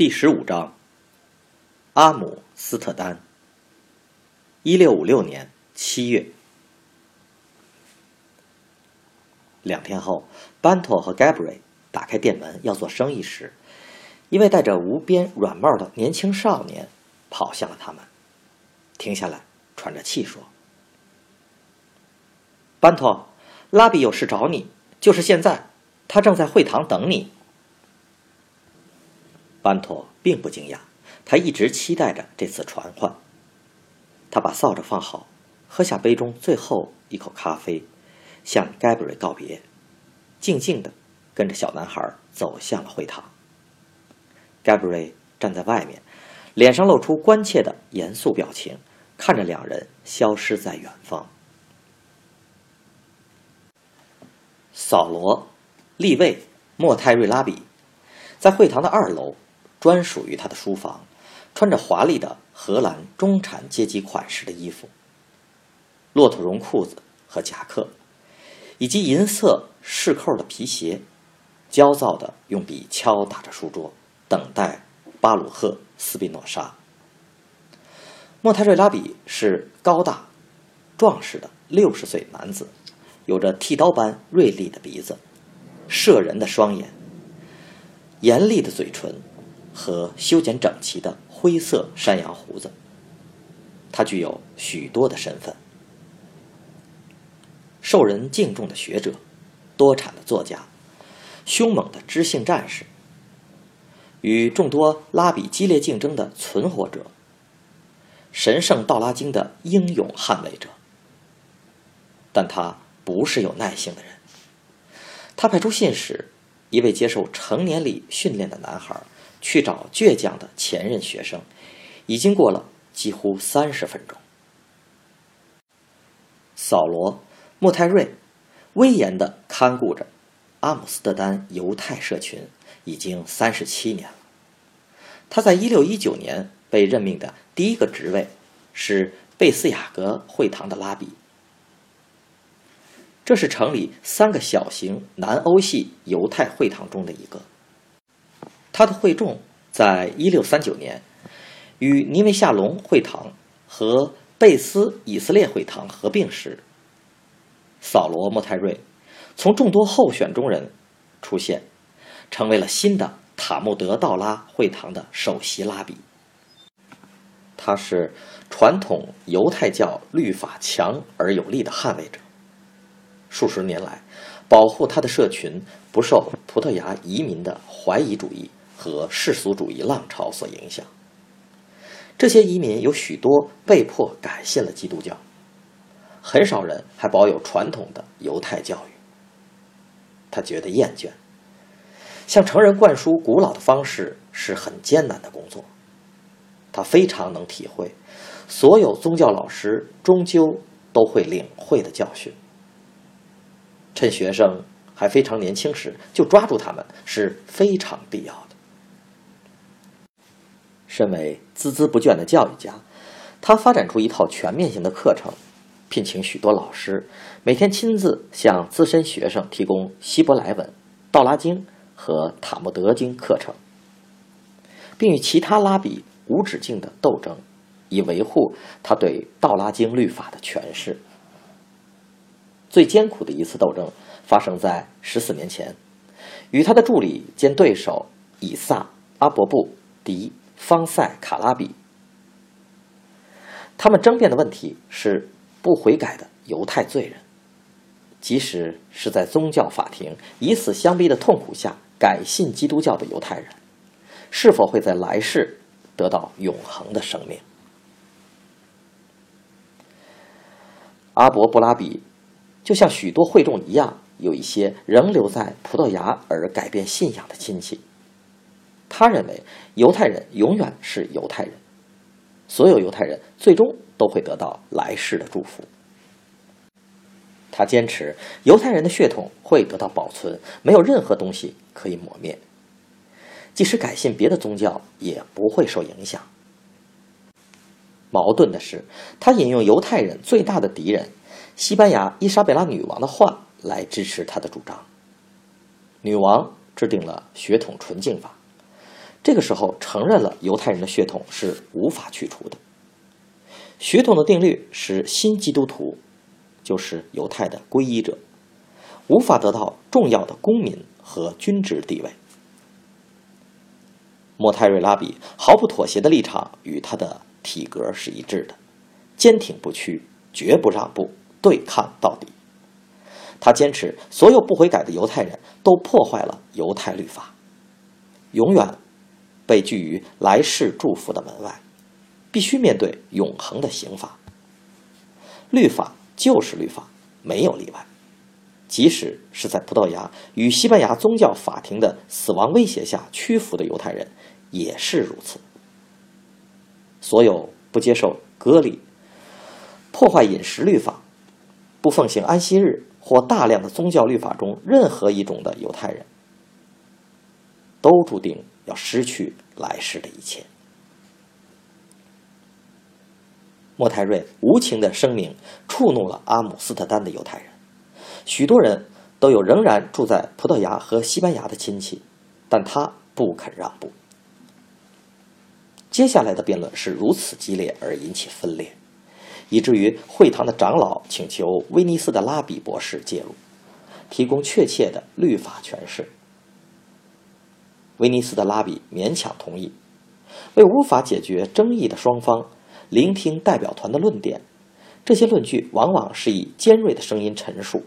第十五章，阿姆斯特丹。一六五六年七月，两天后，班托和盖布瑞打开店门要做生意时，一位戴着无边软帽的年轻少年跑向了他们，停下来，喘着气说：“班托，拉比有事找你，就是现在，他正在会堂等你。”班托并不惊讶，他一直期待着这次传唤。他把扫帚放好，喝下杯中最后一口咖啡，向盖布瑞告别，静静的跟着小男孩走向了会堂。盖布瑞站在外面，脸上露出关切的严肃表情，看着两人消失在远方。扫罗、利卫、莫泰瑞拉比，在会堂的二楼。专属于他的书房，穿着华丽的荷兰中产阶级款式的衣服，骆驼绒裤子和夹克，以及银色饰扣的皮鞋，焦躁地用笔敲打着书桌，等待巴鲁赫·斯宾诺莎。莫泰瑞拉比是高大、壮实的六十岁男子，有着剃刀般锐利的鼻子，摄人的双眼，严厉的嘴唇。和修剪整齐的灰色山羊胡子，他具有许多的身份：受人敬重的学者、多产的作家、凶猛的知性战士、与众多拉比激烈竞争的存活者、神圣道拉经的英勇捍卫者。但他不是有耐性的人。他派出信使，一位接受成年礼训练的男孩。去找倔强的前任学生，已经过了几乎三十分钟。扫罗·莫泰瑞威严的看顾着阿姆斯特丹犹太社群已经三十七年了。他在一六一九年被任命的第一个职位是贝斯雅格会堂的拉比，这是城里三个小型南欧系犹太会堂中的一个。他的会众在1639年与尼维夏隆会堂和贝斯以色列会堂合并时，扫罗·莫泰瑞从众多候选中人出现，成为了新的塔木德道拉会堂的首席拉比。他是传统犹太教律法强而有力的捍卫者，数十年来保护他的社群不受葡萄牙移民的怀疑主义。和世俗主义浪潮所影响，这些移民有许多被迫改信了基督教，很少人还保有传统的犹太教育。他觉得厌倦，向成人灌输古老的方式是很艰难的工作。他非常能体会，所有宗教老师终究都会领会的教训。趁学生还非常年轻时就抓住他们是非常必要的。身为孜孜不倦的教育家，他发展出一套全面性的课程，聘请许多老师，每天亲自向资深学生提供希伯来文、道拉经和塔木德经课程，并与其他拉比无止境的斗争，以维护他对道拉经律法的诠释。最艰苦的一次斗争发生在十四年前，与他的助理兼对手以撒阿伯布迪。方塞卡拉比，他们争辩的问题是不悔改的犹太罪人，即使是在宗教法庭以死相逼的痛苦下改信基督教的犹太人，是否会在来世得到永恒的生命？阿伯布拉比就像许多会众一样，有一些仍留在葡萄牙而改变信仰的亲戚。他认为犹太人永远是犹太人，所有犹太人最终都会得到来世的祝福。他坚持犹太人的血统会得到保存，没有任何东西可以抹灭，即使改信别的宗教也不会受影响。矛盾的是，他引用犹太人最大的敌人西班牙伊莎贝拉女王的话来支持他的主张。女王制定了血统纯净法，这个时候承认了犹太人的血统是无法去除的。血统的定律使新基督徒，就是犹太的皈依者，无法得到重要的公民和军职地位。莫泰瑞拉比毫不妥协的立场与他的。体格是一致的，坚挺不屈，绝不让步，对抗到底。他坚持，所有不悔改的犹太人都破坏了犹太律法，永远被拒于来世祝福的门外，必须面对永恒的刑罚。律法就是律法，没有例外。即使是在葡萄牙与西班牙宗教法庭的死亡威胁下屈服的犹太人，也是如此。所有不接受割礼、破坏饮食律法、不奉行安息日或大量的宗教律法中任何一种的犹太人，都注定要失去来世的一切。莫泰瑞无情的声明触怒了阿姆斯特丹的犹太人，许多人都有仍然住在葡萄牙和西班牙的亲戚，但他不肯让步。接下来的辩论是如此激烈而引起分裂，以至于会堂的长老请求威尼斯的拉比博士介入，提供确切的律法诠释。威尼斯的拉比勉强同意，为无法解决争议的双方聆听代表团的论点。这些论据往往是以尖锐的声音陈述。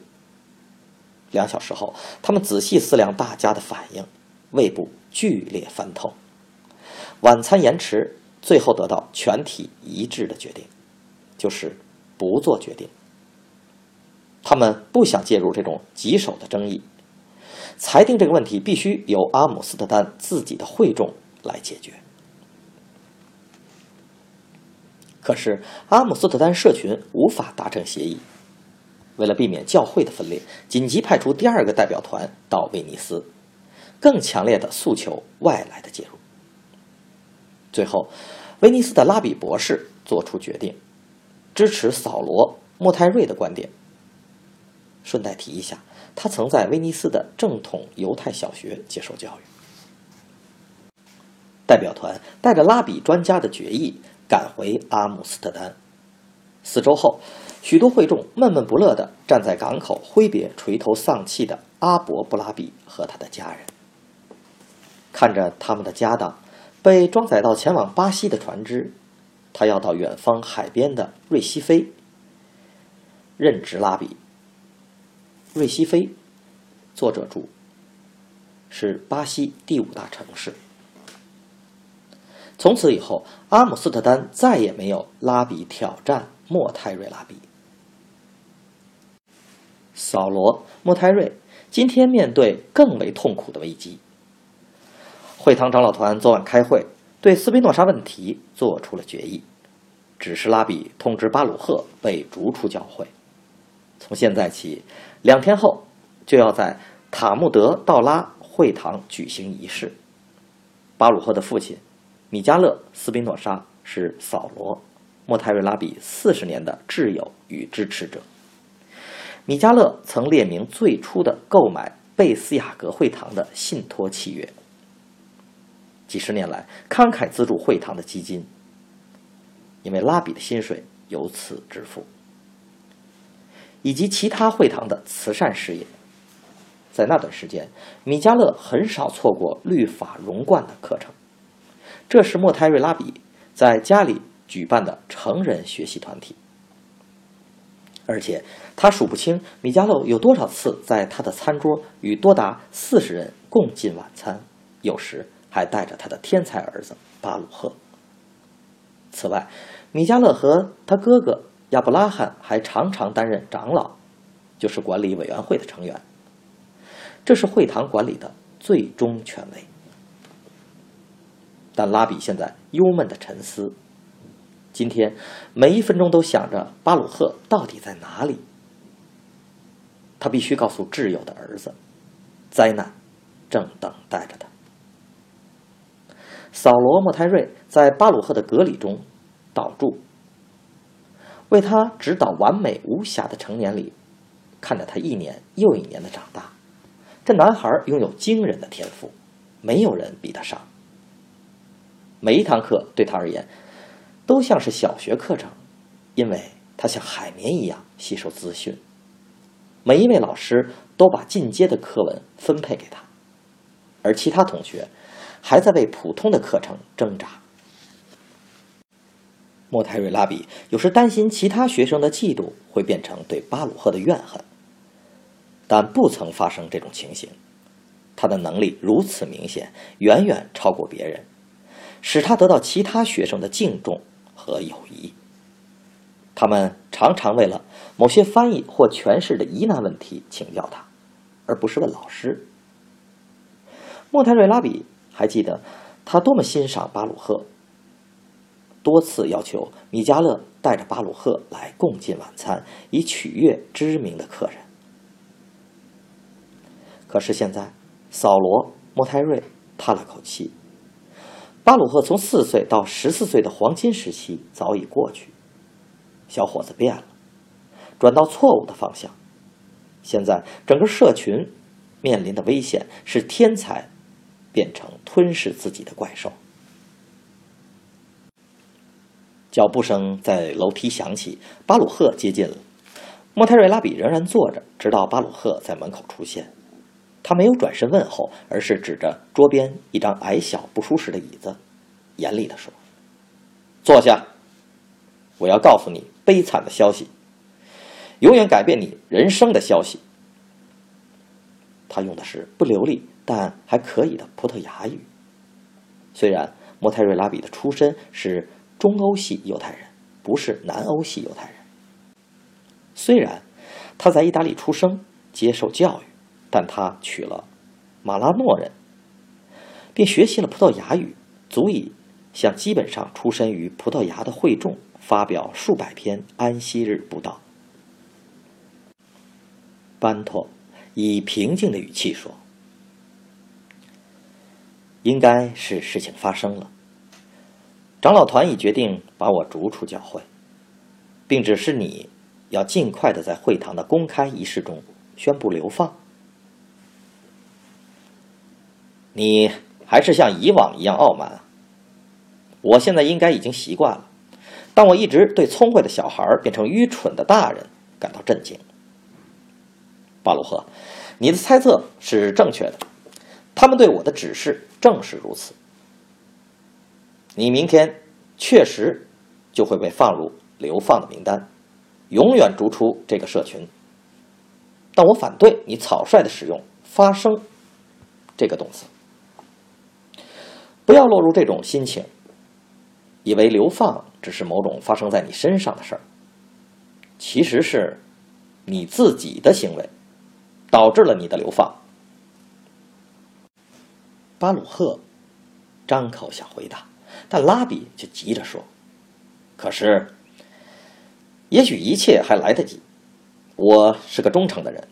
两小时后，他们仔细思量大家的反应，胃部剧烈翻痛。晚餐延迟，最后得到全体一致的决定，就是不做决定。他们不想介入这种棘手的争议，裁定这个问题必须由阿姆斯特丹自己的会众来解决。可是阿姆斯特丹社群无法达成协议，为了避免教会的分裂，紧急派出第二个代表团到威尼斯，更强烈的诉求外来的介入。最后，威尼斯的拉比博士做出决定，支持扫罗·莫泰瑞的观点。顺带提一下，他曾在威尼斯的正统犹太小学接受教育。代表团带着拉比专家的决议赶回阿姆斯特丹。四周后，许多会众闷闷不乐地站在港口挥别垂头丧气的阿伯布拉比和他的家人，看着他们的家当。被装载到前往巴西的船只，他要到远方海边的瑞西菲任职拉比。瑞西菲，作者注，是巴西第五大城市。从此以后，阿姆斯特丹再也没有拉比挑战莫泰瑞拉比。扫罗·莫泰瑞今天面对更为痛苦的危机。会堂长老团昨晚开会，对斯宾诺莎问题做出了决议，指示拉比通知巴鲁赫被逐出教会。从现在起，两天后就要在塔木德道拉会堂举行仪式。巴鲁赫的父亲米迦勒·斯宾诺莎是扫罗·莫泰瑞拉比四十年的挚友与支持者。米迦勒曾列明最初的购买贝斯雅格会堂的信托契约。几十年来，慷慨资助会堂的基金，因为拉比的薪水由此支付，以及其他会堂的慈善事业。在那段时间，米迦勒很少错过律法融贯的课程。这是莫泰瑞拉比在家里举办的成人学习团体，而且他数不清米迦勒有多少次在他的餐桌与多达四十人共进晚餐，有时。还带着他的天才儿子巴鲁赫。此外，米迦勒和他哥哥亚伯拉罕还常常担任长老，就是管理委员会的成员。这是会堂管理的最终权威。但拉比现在忧闷的沉思，今天每一分钟都想着巴鲁赫到底在哪里。他必须告诉挚友的儿子，灾难正等待着他。扫罗莫泰瑞在巴鲁赫的隔离中导助，为他指导完美无瑕的成年礼，看着他一年又一年的长大。这男孩拥有惊人的天赋，没有人比得上。每一堂课对他而言，都像是小学课程，因为他像海绵一样吸收资讯。每一位老师都把进阶的课文分配给他，而其他同学还在为普通的课程挣扎。莫泰瑞拉比有时担心其他学生的嫉妒会变成对巴鲁赫的怨恨，但不曾发生这种情形。他的能力如此明显，远远超过别人。使他得到其他学生的敬重和友谊。他们常常为了某些翻译或诠释的疑难问题请教他，而不是问老师。莫泰瑞拉比还记得他多么欣赏巴鲁赫，多次要求米迦勒带着巴鲁赫来共进晚餐，以取悦知名的客人。可是现在，扫罗莫泰瑞叹了口气。巴鲁赫从四岁到十四岁的黄金时期早已过去，小伙子变了，转到错误的方向。现在整个社群面临的危险是天才变成吞噬自己的怪兽。脚步声在楼梯响起，巴鲁赫接近了。莫泰瑞拉比仍然坐着，直到巴鲁赫在门口出现。他没有转身问候，而是指着桌边一张矮小不舒适的椅子，严厉地说：“坐下，我要告诉你悲惨的消息，永远改变你人生的消息。”他用的是不流利但还可以的葡萄牙语。虽然莫泰瑞拉比的出身是中欧系犹太人，不是南欧系犹太人。虽然他在意大利出生，接受教育。但他娶了马拉诺人，并学习了葡萄牙语，足以向基本上出身于葡萄牙的会众发表数百篇安息日布道。班托以平静的语气说：“应该是事情发生了，长老团已决定把我逐出教会，并指示你要尽快的在会堂的公开仪式中宣布流放。”你还是像以往一样傲慢啊！我现在应该已经习惯了，但我一直对聪慧的小孩变成愚蠢的大人感到震惊。巴鲁赫，你的猜测是正确的，他们对我的指示正是如此。你明天确实就会被放入流放的名单，永远逐出这个社群。但我反对你草率的使用“发生”这个动词。不要落入这种心情，以为流放只是某种发生在你身上的事儿，其实是你自己的行为导致了你的流放。巴鲁赫张口想回答，但拉比却急着说：“可是，也许一切还来得及。我是个忠诚的人，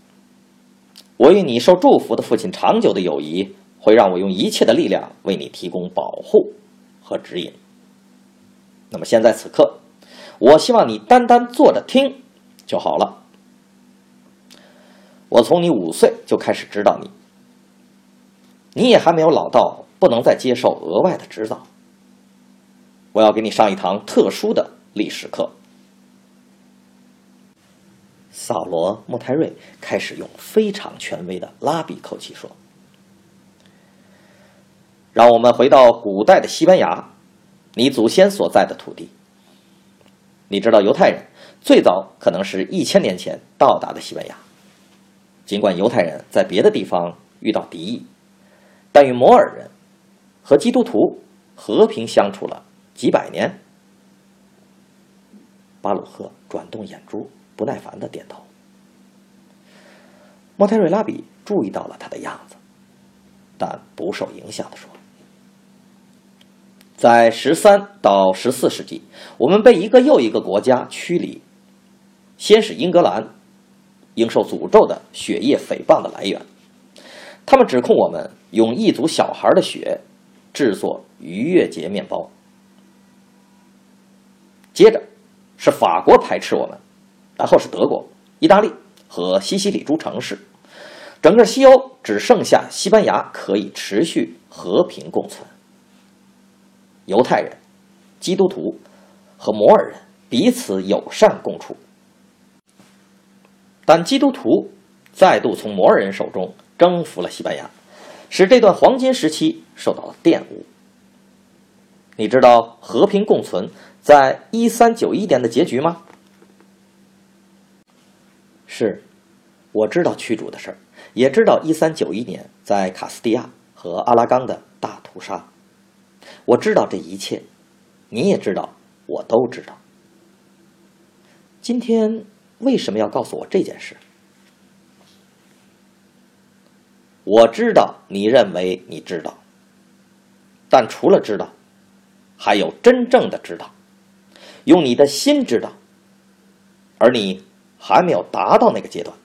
我与你受祝福的父亲长久的友谊。”会让我用一切的力量为你提供保护和指引。那么现在此刻，我希望你单单坐着听就好了。我从你五岁就开始指导你，你也还没有老到不能再接受额外的指导。我要给你上一堂特殊的历史课。扫罗·穆泰瑞开始用非常权威的拉比口气说。让我们回到古代的西班牙，你祖先所在的土地。你知道犹太人最早可能是一千年前到达的西班牙。尽管犹太人在别的地方遇到敌意，但与摩尔人和基督徒和平相处了几百年。巴鲁赫转动眼珠，不耐烦的点头。莫泰瑞拉比注意到了他的样子，但不受影响的说：“在十三到十四世纪，我们被一个又一个国家驱离，先是英格兰，应受诅咒的血液诽谤的来源。他们指控我们用异族小孩的血制作逾越节面包。接着是法国排斥我们，然后是德国、意大利和西西里诸城市。”整个西欧只剩下西班牙可以持续和平共存。犹太人、基督徒和摩尔人彼此友善共处，但基督徒再度从摩尔人手中征服了西班牙，使这段黄金时期受到了玷污。你知道和平共存在一三九一年的结局吗？是，我知道驱逐的事儿。也知道一三九一年在卡斯蒂亚和阿拉冈的大屠杀，我知道这一切，你也知道，我都知道。今天为什么要告诉我这件事？我知道你认为你知道，但除了知道，还有真正的知道，用你的心知道，而你还没有达到那个阶段。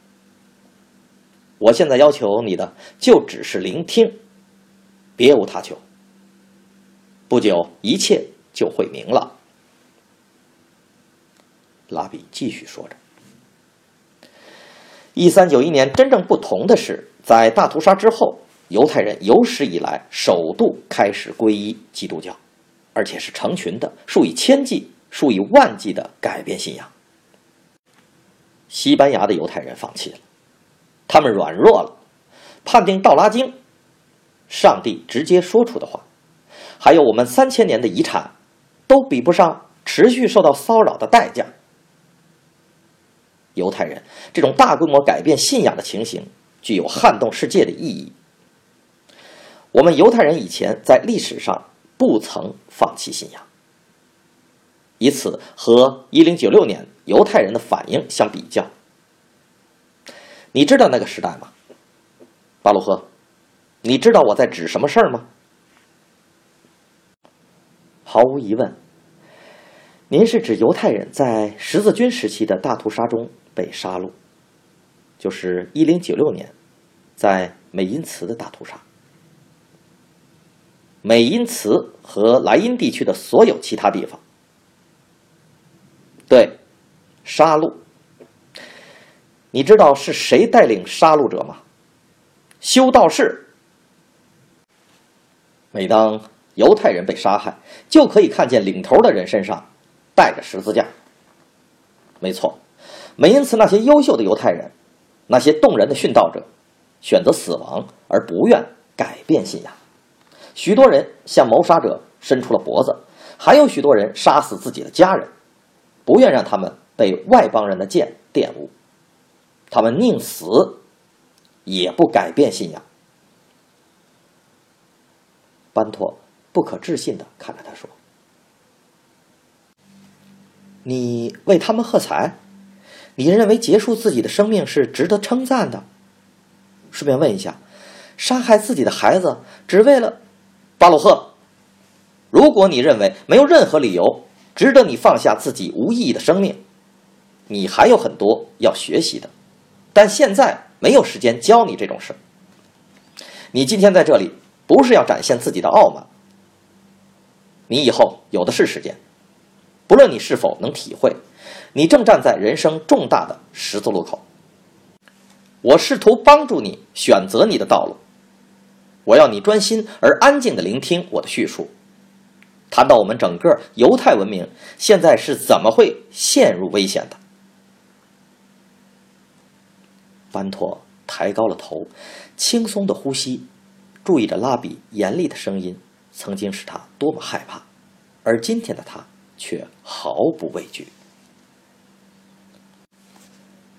我现在要求你的就只是聆听，别无他求。不久，一切就会明了。拉比继续说着：“一三九一年，真正不同的是，在大屠杀之后，犹太人有史以来首度开始皈依基督教，而且是成群的，数以千计、数以万计的改变信仰。西班牙的犹太人放弃了。”他们软弱了，判定《道拉经》，上帝直接说出的话，还有我们三千年的遗产，都比不上持续受到骚扰的代价。犹太人这种大规模改变信仰的情形，具有撼动世界的意义。我们犹太人以前在历史上不曾放弃信仰，以此和一零九六年犹太人的反应相比较。你知道那个时代吗，巴鲁赫？你知道我在指什么事儿吗？毫无疑问，您是指犹太人在十字军时期的大屠杀中被杀戮，就是一零九六年在美因茨的大屠杀。美因茨和莱茵地区的所有其他地方，对，杀戮。你知道是谁带领杀戮者吗？修道士。每当犹太人被杀害，就可以看见领头的人身上带着十字架。没错，美因茨那些优秀的犹太人，那些动人的殉道者，选择死亡而不愿改变信仰。许多人向谋杀者伸出了脖子，还有许多人杀死自己的家人，不愿让他们被外邦人的剑玷污。他们宁死，也不改变信仰。班托不可置信的看着他说：“你为他们喝彩？你认为结束自己的生命是值得称赞的？顺便问一下，杀害自己的孩子只为了巴鲁赫？如果你认为没有任何理由值得你放下自己无意义的生命，你还有很多要学习的。”但现在没有时间教你这种事。你今天在这里不是要展现自己的傲慢，你以后有的是时间。不论你是否能体会，你正站在人生重大的十字路口。我试图帮助你选择你的道路。我要你专心而安静的聆听我的叙述，谈到我们整个犹太文明现在是怎么会陷入危险的。班托抬高了头，轻松的呼吸，注意着拉比严厉的声音，曾经使他多么害怕，而今天的他却毫不畏惧。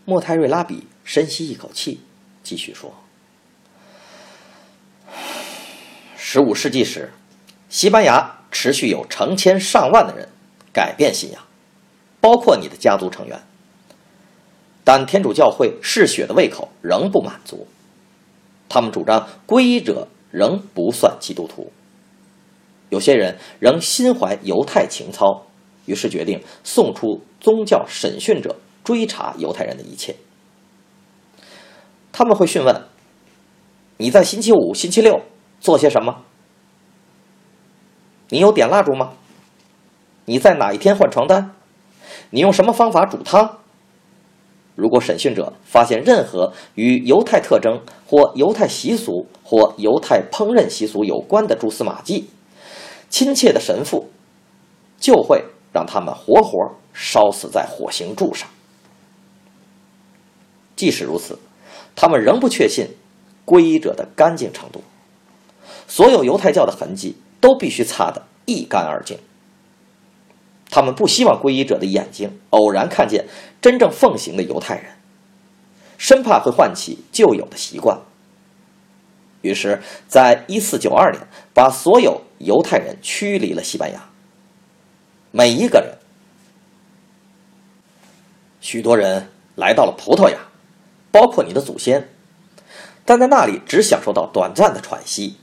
莫泰瑞拉比深吸一口气，继续说：“十五世纪时，西班牙持续有成千上万的人改变信仰，包括你的家族成员。但天主教会嗜血的胃口仍不满足，他们主张皈依者仍不算基督徒。有些人仍心怀犹太情操，于是决定送出宗教审讯者追查犹太人的一切。他们会询问：“你在星期五、星期六做些什么？你有点蜡烛吗？你在哪一天换床单？你用什么方法煮汤？”如果审讯者发现任何与犹太特征或犹太习俗或犹太烹饪习俗有关的蛛丝马迹，亲切的神父就会让他们活活烧死在火刑柱上。即使如此。他们仍不确信皈依者的干净程度，所有犹太教的痕迹都必须擦得一干二净。他们不希望皈依者的眼睛偶然看见真正奉行的犹太人，生怕会唤起旧有的习惯。于是，在一四九二年，把所有犹太人驱离了西班牙。每一个人，许多人来到了葡萄牙。包括你的祖先，但在那里只享受到短暂的喘息。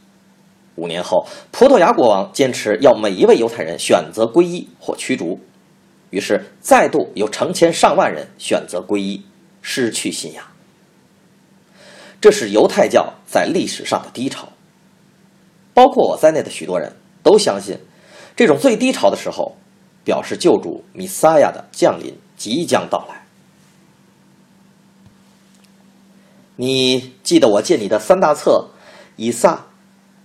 五年后，葡萄牙国王坚持要每一位犹太人选择皈依或驱逐，于是再度有成千上万人选择皈依，失去信仰。这是犹太教在历史上的低潮。包括我在内的许多人都相信，这种最低潮的时候，表示救主弥撒亚的降临即将到来。你记得我借你的三大册《以撒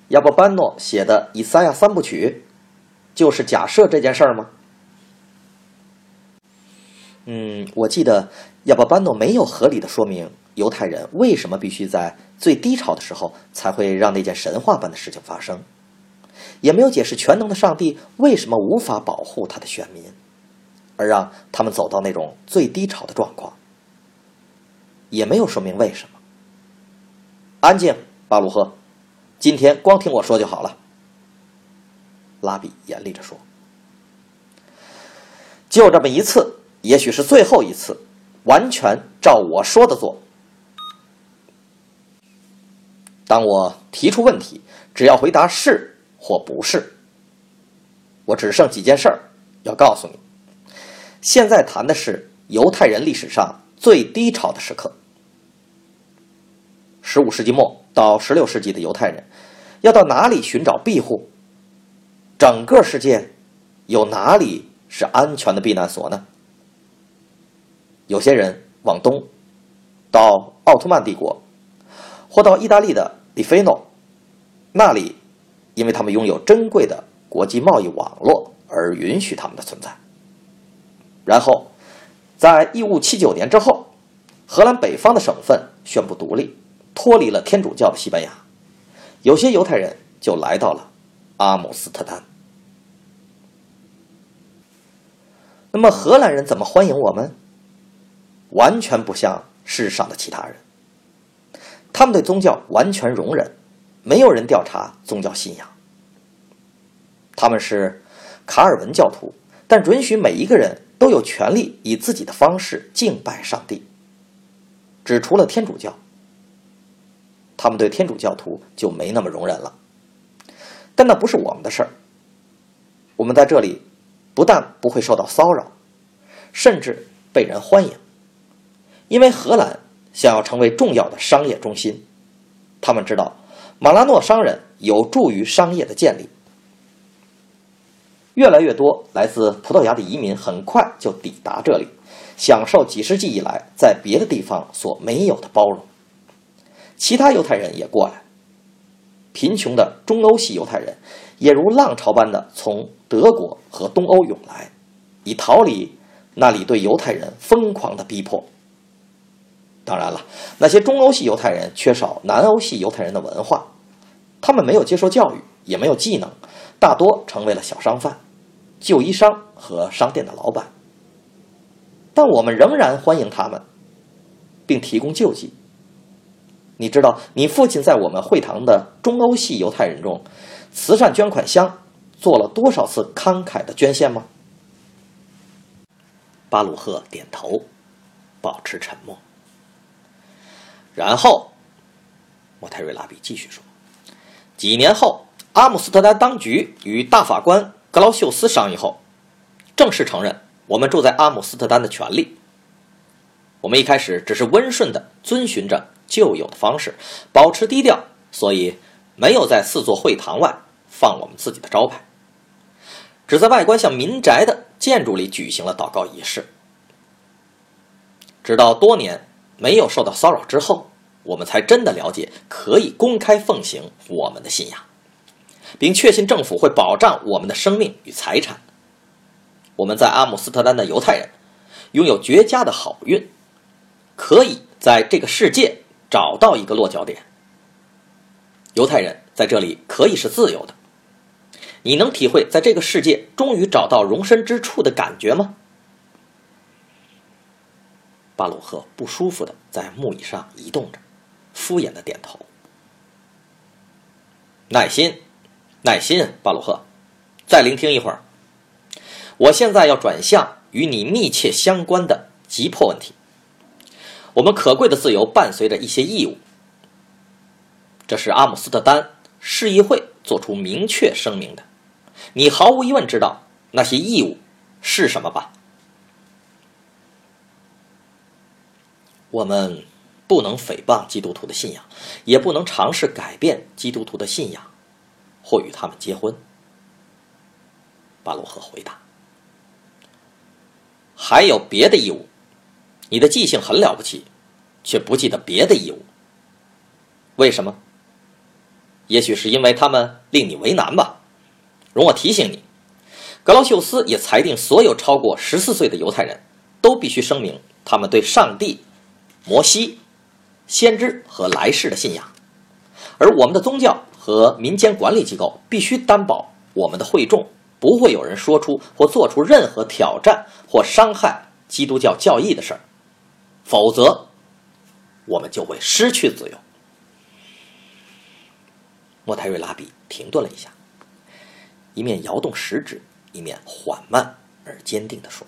亚伯班诺写的《以赛亚三部曲》，就是假设这件事儿吗？嗯，我记得亚伯班诺没有合理的说明犹太人为什么必须在最低潮的时候才会让那件神话般的事情发生，也没有解释全能的上帝为什么无法保护他的选民，而让他们走到那种最低潮的状况，也没有说明为什么。安静，巴鲁赫，今天光听我说就好了。拉比严厉着说：“就这么一次，也许是最后一次，完全照我说的做。当我提出问题，只要回答是或不是。我只剩几件事儿要告诉你。现在谈的是犹太人历史上最低潮的时刻。”十五世纪末到十六世纪的犹太人，要到哪里寻找庇护？整个世界有哪里是安全的避难所呢？有些人往东，到奥特曼帝国，或到意大利的里菲诺，那里，因为他们拥有珍贵的国际贸易网络而允许他们的存在。然后，在一五七九年之后，荷兰北方的省份宣布独立。脱离了天主教的西班牙，有些犹太人就来到了阿姆斯特丹。那么荷兰人怎么欢迎我们？完全不像世上的其他人，他们对宗教完全容忍，没有人调查宗教信仰。他们是卡尔文教徒，但允许每一个人都有权利以自己的方式敬拜上帝，只除了天主教。他们对天主教徒就没那么容忍了，但那不是我们的事儿。我们在这里不但不会受到骚扰，甚至被人欢迎，因为荷兰想要成为重要的商业中心。他们知道马拉诺商人有助于商业的建立。越来越多来自葡萄牙的移民很快就抵达这里，享受几世纪以来在别的地方所没有的包容。其他犹太人也过来，贫穷的中欧系犹太人也如浪潮般的从德国和东欧涌来，以逃离那里对犹太人疯狂的逼迫。当然了，那些中欧系犹太人缺少南欧系犹太人的文化，他们没有接受教育，也没有技能，大多成为了小商贩、旧衣商和商店的老板。但我们仍然欢迎他们，并提供救济。你知道你父亲在我们会堂的中欧系犹太人中，慈善捐款箱做了多少次慷慨的捐献吗？巴鲁赫点头，保持沉默。然后，莫泰瑞拉比继续说：“几年后，阿姆斯特丹当局与大法官格劳秀斯商议后，正式承认我们住在阿姆斯特丹的权利。我们一开始只是温顺地遵循着旧有的方式，保持低调，所以没有在四座会堂外放我们自己的招牌。”只在外观像民宅的建筑里举行了祷告仪式。直到多年没有受到骚扰之后，我们才真的了解可以公开奉行我们的信仰，并确信政府会保障我们的生命与财产。我们在阿姆斯特丹的犹太人拥有绝佳的好运，可以在这个世界找到一个落脚点。犹太人在这里可以是自由的。你能体会在这个世界终于找到容身之处的感觉吗？巴鲁赫不舒服的在木椅上移动着，敷衍的点头。耐心，耐心，巴鲁赫，再聆听一会儿。我现在要转向与你密切相关的急迫问题。我们可贵的自由伴随着一些义务，这是阿姆斯特丹市议会做出明确声明的。你毫无疑问知道那些义务是什么吧？我们不能诽谤基督徒的信仰，也不能尝试改变基督徒的信仰，或与他们结婚。巴鲁赫回答：“还有别的义务？你的记性很了不起，却不记得别的义务。为什么？也许是因为他们令你为难吧。”容我提醒你，格劳秀斯也裁定，所有超过十四岁的犹太人都必须声明他们对上帝、摩西、先知和来世的信仰。而我们的宗教和民间管理机构必须担保，我们的会众不会有人说出或做出任何挑战或伤害基督教教义的事儿，否则我们就会失去自由。莫泰瑞拉比停顿了一下。一面摇动食指，一面缓慢而坚定地说：“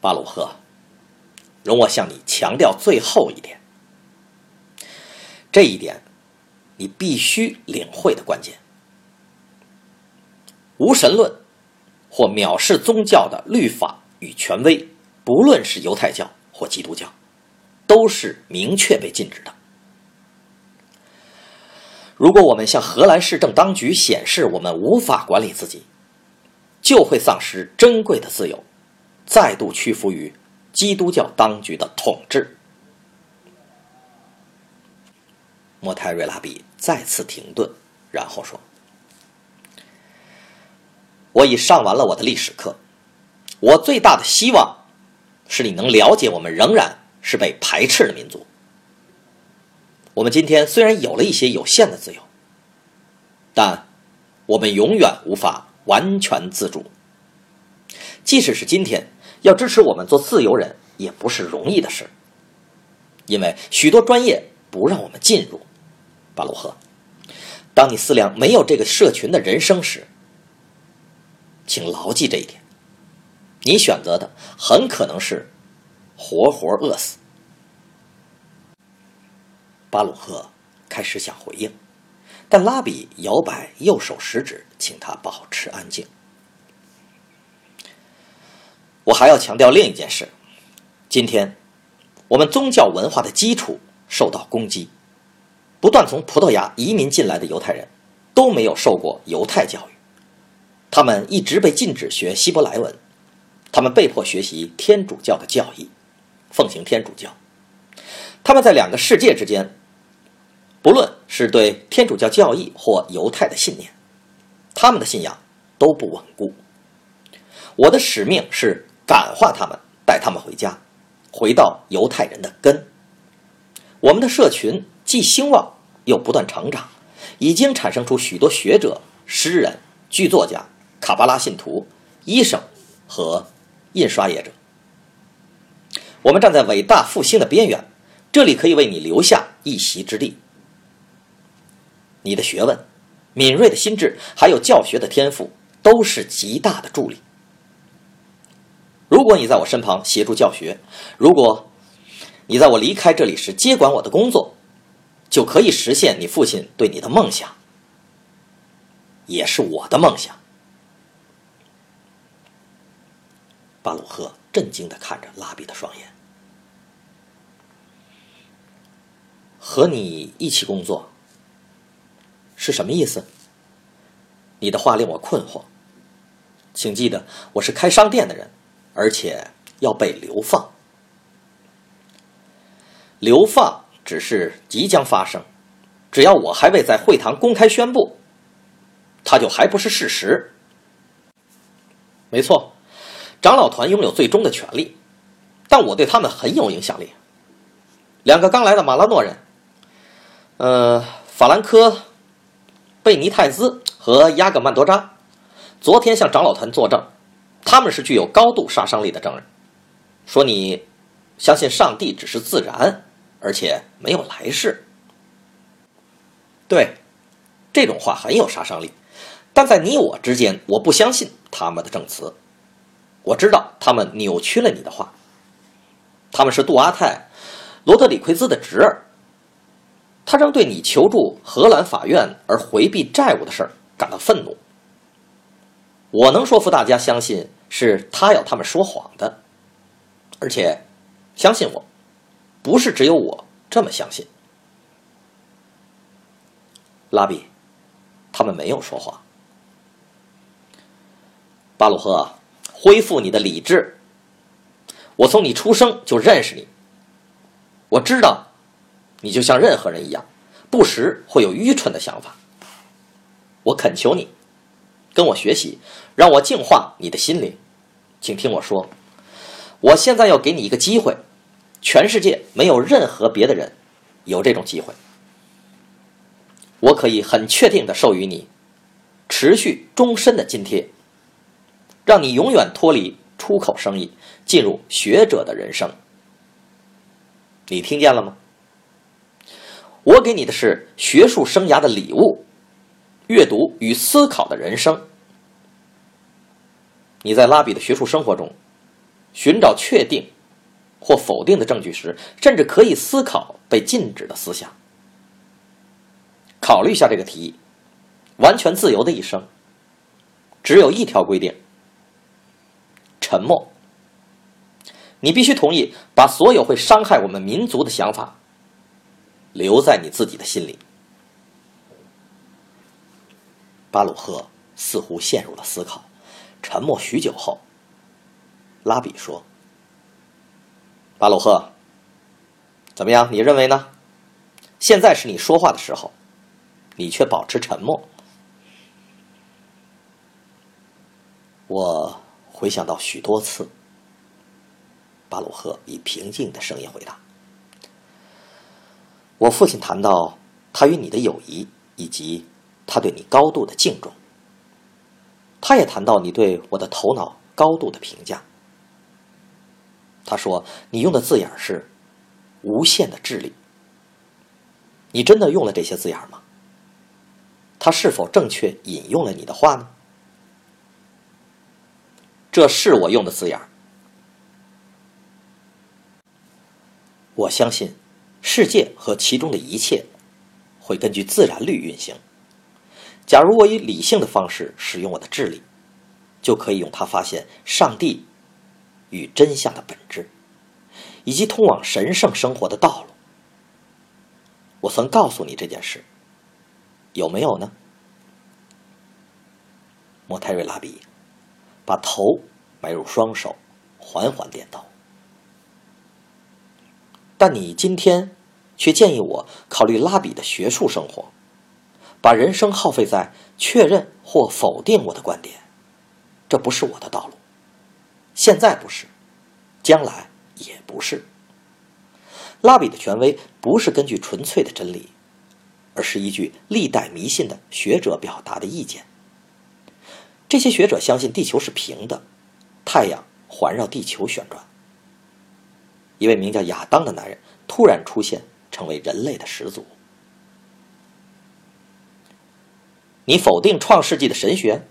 巴鲁赫，容我向你强调最后一点，这一点你必须领会的关键。无神论或藐视宗教的律法与权威，不论是犹太教或基督教，都是明确被禁止的。”如果我们向荷兰市政当局显示我们无法管理自己，就会丧失珍贵的自由，再度屈服于基督教当局的统治。莫泰瑞拉比再次停顿，然后说：“我已上完了我的历史课，我最大的希望是你能了解，我们仍然是被排斥的民族。”我们今天虽然有了一些有限的自由，但我们永远无法完全自主。即使是今天，要支持我们做自由人也不是容易的事，因为许多专业不让我们进入。巴鲁赫，当你思量没有这个社群的人生时，请牢记这一点：你选择的很可能是活活饿死。巴鲁赫开始想回应，但拉比摇摆右手食指，请他保持安静。我还要强调另一件事：今天，我们宗教文化的基础受到攻击。不断从葡萄牙移民进来的犹太人，都没有受过犹太教育，他们一直被禁止学希伯来文，他们被迫学习天主教的教义，奉行天主教。他们在两个世界之间。不论是对天主教教义或犹太的信念，他们的信仰都不稳固。我的使命是感化他们，带他们回家，回到犹太人的根。我们的社群既兴旺又不断成长，已经产生出许多学者、诗人、剧作家、卡巴拉信徒、医生和印刷业者。我们站在伟大复兴的边缘，这里可以为你留下一席之地。你的学问、敏锐的心智，还有教学的天赋，都是极大的助力。如果你在我身旁协助教学，如果你在我离开这里时接管我的工作，就可以实现你父亲对你的梦想，也是我的梦想。巴鲁赫震惊的看着拉比的双眼，和你一起工作是什么意思？你的话令我困惑。请记得，我是开商店的人，而且要被流放。流放只是即将发生，只要我还未在会堂公开宣布，它就还不是事实。没错，长老团拥有最终的权利，但我对他们很有影响力。两个刚来的马拉诺人，呃，法兰科、贝尼泰兹和亚格曼多扎。昨天向长老团作证，他们是具有高度杀伤力的证人，说你相信上帝只是自然，而且没有来世。对，这种话很有杀伤力，但在你我之间，我不相信他们的证词。我知道他们扭曲了你的话。他们是杜阿泰·罗德里奎兹的侄儿，他正对你求助荷兰法院而回避债务的事儿感到愤怒。我能说服大家相信是他要他们说谎的，而且，相信我，不是只有我这么相信。拉比，他们没有说谎。巴鲁赫，恢复你的理智。我从你出生就认识你，我知道，你就像任何人一样，不时会有愚蠢的想法。我恳求你。跟我学习，让我净化你的心灵。请听我说，我现在要给你一个机会，全世界没有任何别的人有这种机会。我可以很确定的授予你持续终身的津贴，让你永远脱离出口生意，进入学者的人生。你听见了吗？我给你的是学术生涯的礼物。阅读与思考的人生。你在拉比的学术生活中寻找确定或否定的证据时，甚至可以思考被禁止的思想。考虑一下这个提议：完全自由的一生，只有一条规定——沉默。你必须同意把所有会伤害我们民族的想法留在你自己的心里。巴鲁赫似乎陷入了思考，沉默许久后，拉比说：“巴鲁赫，怎么样？你认为呢？现在是你说话的时候，你却保持沉默。”我回想到许多次，巴鲁赫以平静的声音回答：“我父亲谈到他与你的友谊，以及……”他对你高度的敬重，他也谈到你对我的头脑高度的评价。他说你用的字眼是“无限的智力”，你真的用了这些字眼吗？他是否正确引用了你的话呢？这是我用的字眼儿。我相信，世界和其中的一切会根据自然律运行。假如我以理性的方式使用我的智力，就可以用它发现上帝与真相的本质，以及通往神圣生活的道路。我曾告诉你这件事，有没有呢？莫泰瑞拉比把头埋入双手，缓缓点头。但你今天却建议我考虑拉比的学术生活。把人生耗费在确认或否定我的观点，这不是我的道路。现在不是，将来也不是。拉比的权威不是根据纯粹的真理，而是依据历代迷信的学者表达的意见。这些学者相信地球是平的，太阳环绕地球旋转。一位名叫亚当的男人突然出现，成为人类的始祖。你否定创世纪的神学？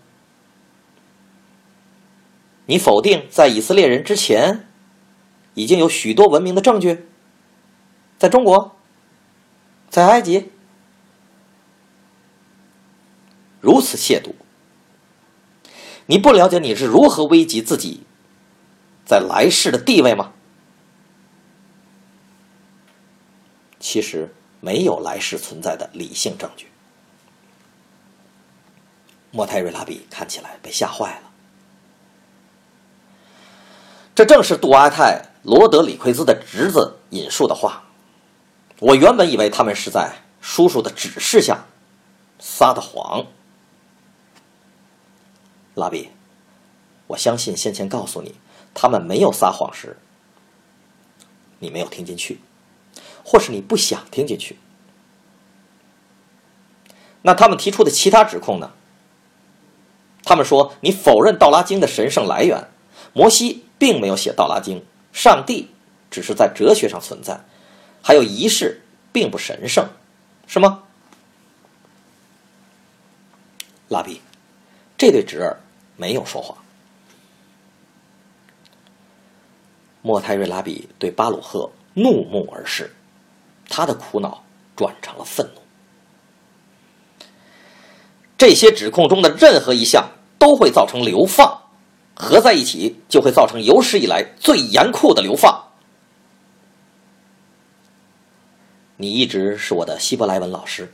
你否定在以色列人之前已经有许多文明的证据？在中国，在埃及，如此亵渎，你不了解你是如何危及自己在来世的地位吗？其实没有来世存在的理性证据。莫泰瑞拉比看起来被吓坏了。这正是杜阿泰罗德里奎兹的侄子引述的话。我原本以为他们是在叔叔的指示下撒的谎。拉比，我相信先前告诉你他们没有撒谎时，你没有听进去，或是你不想听进去。那他们提出的其他指控呢？他们说你否认《道拉经》的神圣来源，摩西并没有写《道拉经》，上帝只是在哲学上存在，还有仪式并不神圣，是吗？拉比，这对侄儿没有说话。莫泰瑞拉比对巴鲁赫怒目而视，他的苦恼转成了愤怒。这些指控中的任何一项。都会造成流放，合在一起就会造成有史以来最严酷的流放。你一直是我的希伯来文老师，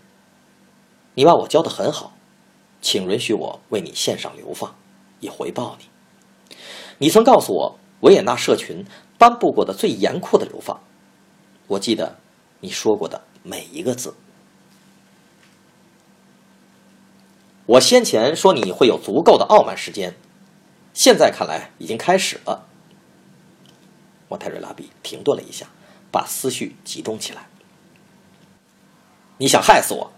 你把我教的很好，请允许我为你献上流放，以回报你。你曾告诉我维也纳社群颁布过的最严酷的流放，我记得你说过的每一个字。我先前说你会有足够的傲慢时间，现在看来已经开始了。莫泰瑞拉比停顿了一下，把思绪集中起来。你想害死我？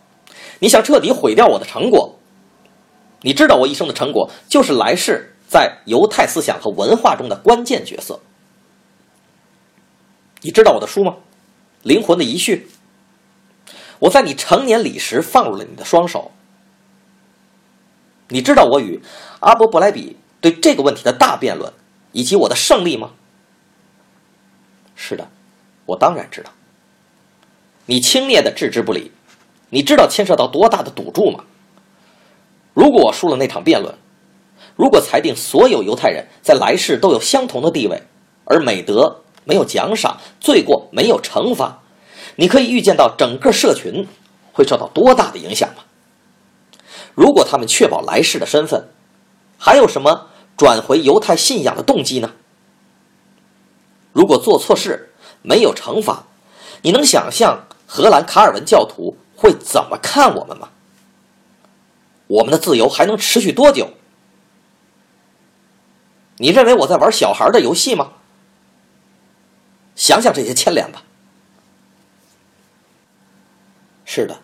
你想彻底毁掉我的成果？你知道我一生的成果就是来世在犹太思想和文化中的关键角色。你知道我的书吗？灵魂的遗绪。我在你成年礼时放入了你的双手。你知道我与阿伯伯莱比对这个问题的大辩论，以及我的胜利吗？是的，我当然知道。你轻蔑的置之不理，你知道牵涉到多大的赌注吗？如果我输了那场辩论，如果裁定所有犹太人在来世都有相同的地位，而美德没有奖赏，罪过没有惩罚，你可以预见到整个社群会受到多大的影响吗？如果他们确保来世的身份，还有什么转回犹太信仰的动机呢？如果做错事没有惩罚，你能想象荷兰卡尔文教徒会怎么看我们吗？我们的自由还能持续多久？你认为我在玩小孩的游戏吗？想想这些牵连吧。是的，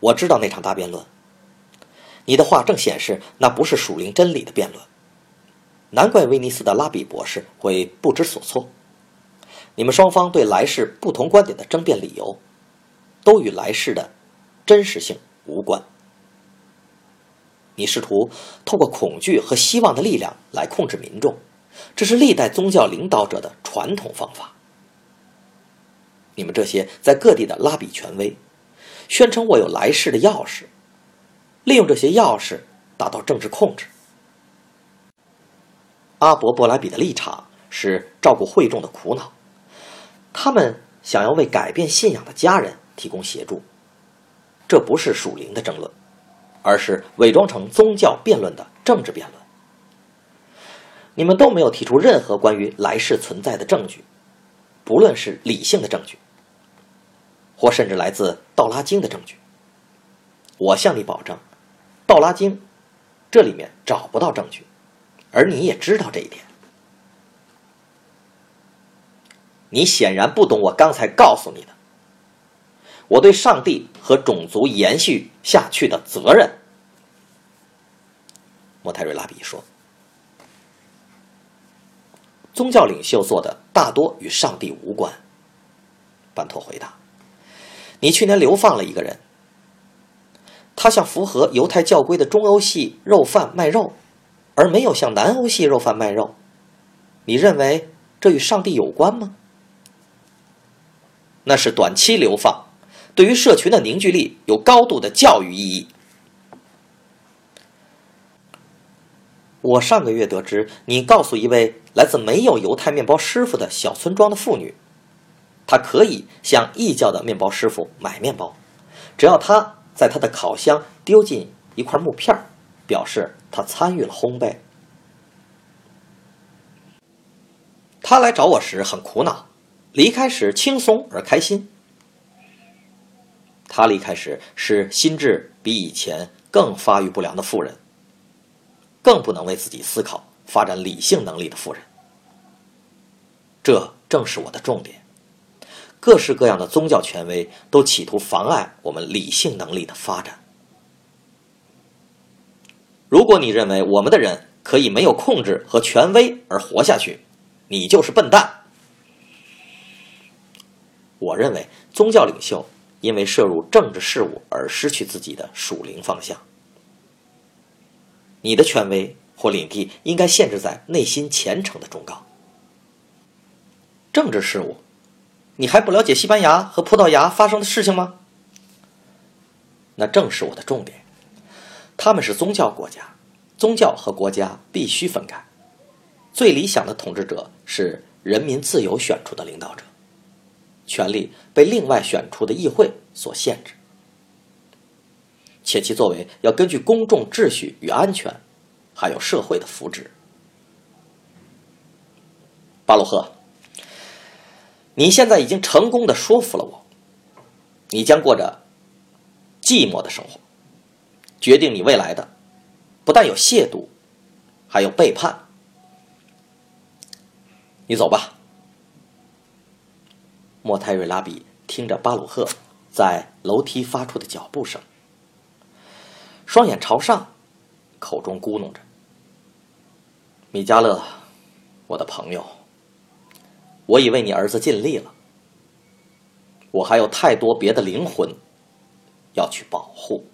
我知道那场大辩论。你的话正显示那不是属灵真理的辩论，难怪威尼斯的拉比博士会不知所措。你们双方对来世不同观点的争辩理由，都与来世的真实性无关。你试图透过恐惧和希望的力量来控制民众，这是历代宗教领导者的传统方法。你们这些在各地的拉比权威，宣称我有来世的钥匙。利用这些钥匙达到政治控制。阿伯伯莱比的立场是照顾会众的苦恼，他们想要为改变信仰的家人提供协助。这不是属灵的争论，而是伪装成宗教辩论的政治辩论。你们都没有提出任何关于来世存在的证据，不论是理性的证据，或甚至来自《道拉经》的证据。我向你保证。《道拉经》，这里面找不到证据，而你也知道这一点。你显然不懂我刚才告诉你的，我对上帝和种族延续下去的责任。莫泰瑞拉比说：“宗教领袖做的大多与上帝无关。”班托回答：“你去年流放了一个人。”他像符合犹太教规的中欧系肉贩卖肉，而没有向南欧系肉贩卖肉，你认为这与上帝有关吗？那是短期流放，对于社群的凝聚力有高度的教育意义。我上个月得知，你告诉一位来自没有犹太面包师傅的小村庄的妇女，她可以向异教的面包师傅买面包，只要他在他的烤箱丢进一块木片，表示他参与了烘焙。他来找我时很苦恼，离开时轻松而开心。他离开时是心智比以前更发育不良的妇人。更不能为自己思考、发展理性能力的妇人，这正是我的重点。各式各样的宗教权威都企图妨碍我们理性能力的发展。如果你认为我们的人可以没有控制和权威而活下去，你就是笨蛋。我认为宗教领袖因为涉入政治事务而失去自己的属灵方向。你的权威或领地应该限制在内心虔诚的忠告。政治事务，你还不了解西班牙和葡萄牙发生的事情吗？那正是我的重点。他们是宗教国家，宗教和国家必须分开。最理想的统治者是人民自由选出的领导者，权力被另外选出的议会所限制。且其作为要根据公众秩序与安全，还有社会的福祉。巴鲁赫，你现在已经成功的说服了我，你将过着寂寞的生活，决定你未来的不但有亵渎，还有背叛。你走吧。莫泰瑞拉比听着巴鲁赫在楼梯发出的脚步声。双眼朝上，口中咕哝着：“米迦勒，我的朋友，我已为你儿子尽力了。我还有太多别的灵魂要去保护。”